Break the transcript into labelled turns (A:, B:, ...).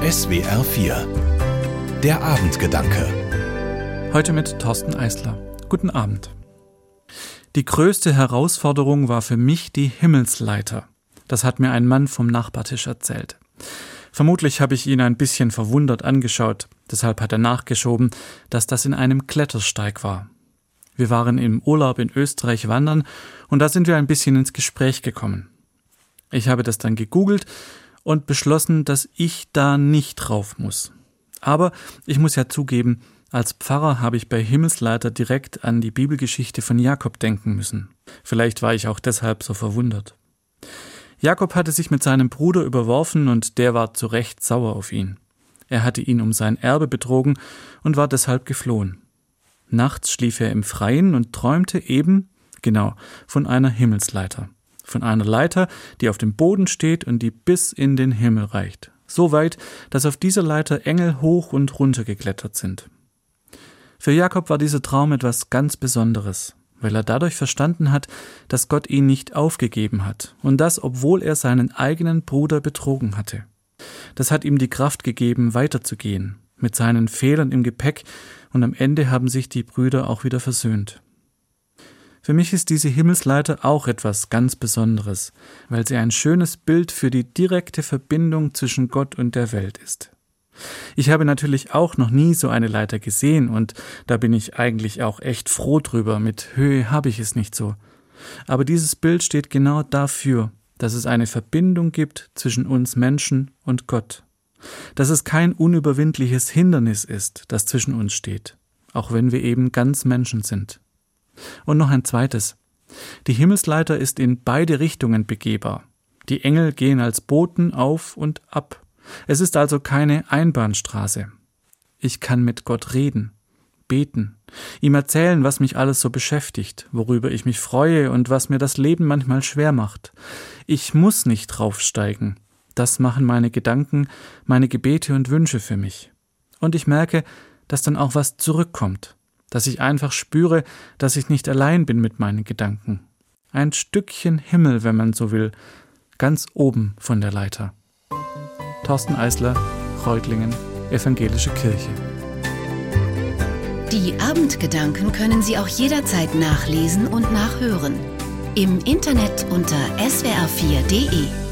A: SWR 4 Der Abendgedanke
B: Heute mit Thorsten Eisler. Guten Abend. Die größte Herausforderung war für mich die Himmelsleiter. Das hat mir ein Mann vom Nachbartisch erzählt. Vermutlich habe ich ihn ein bisschen verwundert angeschaut, deshalb hat er nachgeschoben, dass das in einem Klettersteig war. Wir waren im Urlaub in Österreich wandern und da sind wir ein bisschen ins Gespräch gekommen. Ich habe das dann gegoogelt und beschlossen, dass ich da nicht drauf muss. Aber ich muss ja zugeben, als Pfarrer habe ich bei Himmelsleiter direkt an die Bibelgeschichte von Jakob denken müssen. Vielleicht war ich auch deshalb so verwundert. Jakob hatte sich mit seinem Bruder überworfen und der war zu Recht sauer auf ihn. Er hatte ihn um sein Erbe betrogen und war deshalb geflohen. Nachts schlief er im Freien und träumte eben, genau, von einer Himmelsleiter von einer Leiter, die auf dem Boden steht und die bis in den Himmel reicht. So weit, dass auf dieser Leiter Engel hoch und runter geklettert sind. Für Jakob war dieser Traum etwas ganz Besonderes, weil er dadurch verstanden hat, dass Gott ihn nicht aufgegeben hat, und das, obwohl er seinen eigenen Bruder betrogen hatte. Das hat ihm die Kraft gegeben, weiterzugehen, mit seinen Fehlern im Gepäck, und am Ende haben sich die Brüder auch wieder versöhnt. Für mich ist diese Himmelsleiter auch etwas ganz Besonderes, weil sie ein schönes Bild für die direkte Verbindung zwischen Gott und der Welt ist. Ich habe natürlich auch noch nie so eine Leiter gesehen und da bin ich eigentlich auch echt froh drüber. Mit Höhe habe ich es nicht so. Aber dieses Bild steht genau dafür, dass es eine Verbindung gibt zwischen uns Menschen und Gott. Dass es kein unüberwindliches Hindernis ist, das zwischen uns steht, auch wenn wir eben ganz Menschen sind. Und noch ein zweites. Die Himmelsleiter ist in beide Richtungen begehbar. Die Engel gehen als Boten auf und ab. Es ist also keine Einbahnstraße. Ich kann mit Gott reden, beten, ihm erzählen, was mich alles so beschäftigt, worüber ich mich freue und was mir das Leben manchmal schwer macht. Ich muss nicht draufsteigen. Das machen meine Gedanken, meine Gebete und Wünsche für mich. Und ich merke, dass dann auch was zurückkommt dass ich einfach spüre, dass ich nicht allein bin mit meinen Gedanken. Ein Stückchen Himmel, wenn man so will, ganz oben von der Leiter. Thorsten Eisler, Reutlingen, Evangelische Kirche.
C: Die Abendgedanken können Sie auch jederzeit nachlesen und nachhören. Im Internet unter swr4.de.